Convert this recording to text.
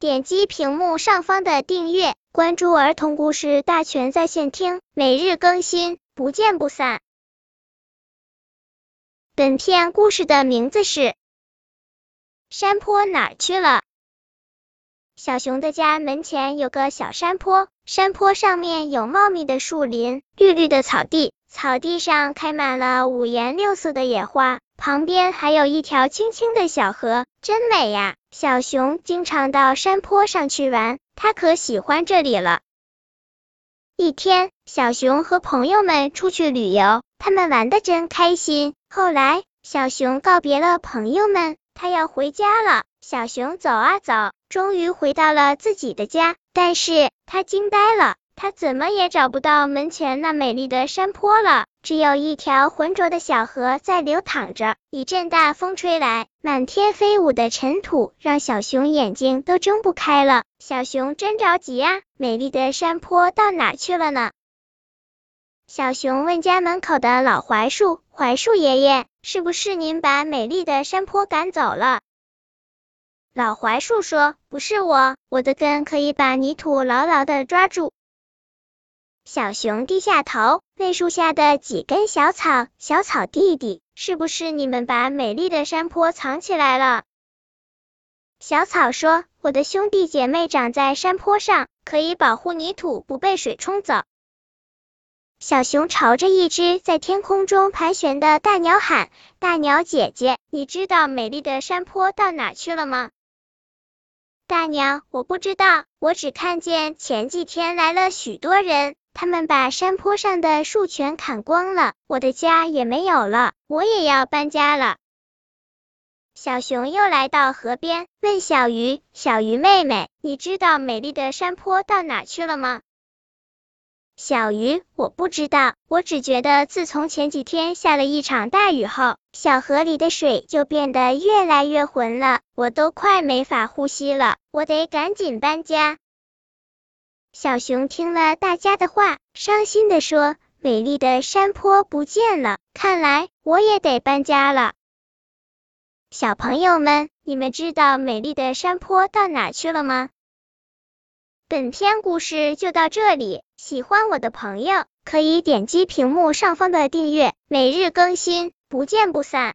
点击屏幕上方的订阅，关注儿童故事大全在线听，每日更新，不见不散。本片故事的名字是《山坡哪儿去了》。小熊的家门前有个小山坡，山坡上面有茂密的树林，绿绿的草地，草地上开满了五颜六色的野花。旁边还有一条清清的小河，真美呀！小熊经常到山坡上去玩，它可喜欢这里了。一天，小熊和朋友们出去旅游，他们玩的真开心。后来，小熊告别了朋友们，他要回家了。小熊走啊走，终于回到了自己的家，但是他惊呆了。他怎么也找不到门前那美丽的山坡了，只有一条浑浊的小河在流淌着。一阵大风吹来，满天飞舞的尘土让小熊眼睛都睁不开了。小熊真着急啊，美丽的山坡到哪去了呢？小熊问家门口的老槐树：“槐树爷爷，是不是您把美丽的山坡赶走了？”老槐树说：“不是我，我的根可以把泥土牢牢的抓住。”小熊低下头，问树下的几根小草：“小草弟弟，是不是你们把美丽的山坡藏起来了？”小草说：“我的兄弟姐妹长在山坡上，可以保护泥土不被水冲走。”小熊朝着一只在天空中盘旋的大鸟喊：“大鸟姐姐，你知道美丽的山坡到哪去了吗？”大鸟：“我不知道，我只看见前几天来了许多人。”他们把山坡上的树全砍光了，我的家也没有了，我也要搬家了。小熊又来到河边，问小鱼：“小鱼妹妹，你知道美丽的山坡到哪去了吗？”小鱼：“我不知道，我只觉得自从前几天下了一场大雨后，小河里的水就变得越来越浑了，我都快没法呼吸了，我得赶紧搬家。”小熊听了大家的话，伤心的说：“美丽的山坡不见了，看来我也得搬家了。”小朋友们，你们知道美丽的山坡到哪去了吗？本篇故事就到这里，喜欢我的朋友可以点击屏幕上方的订阅，每日更新，不见不散。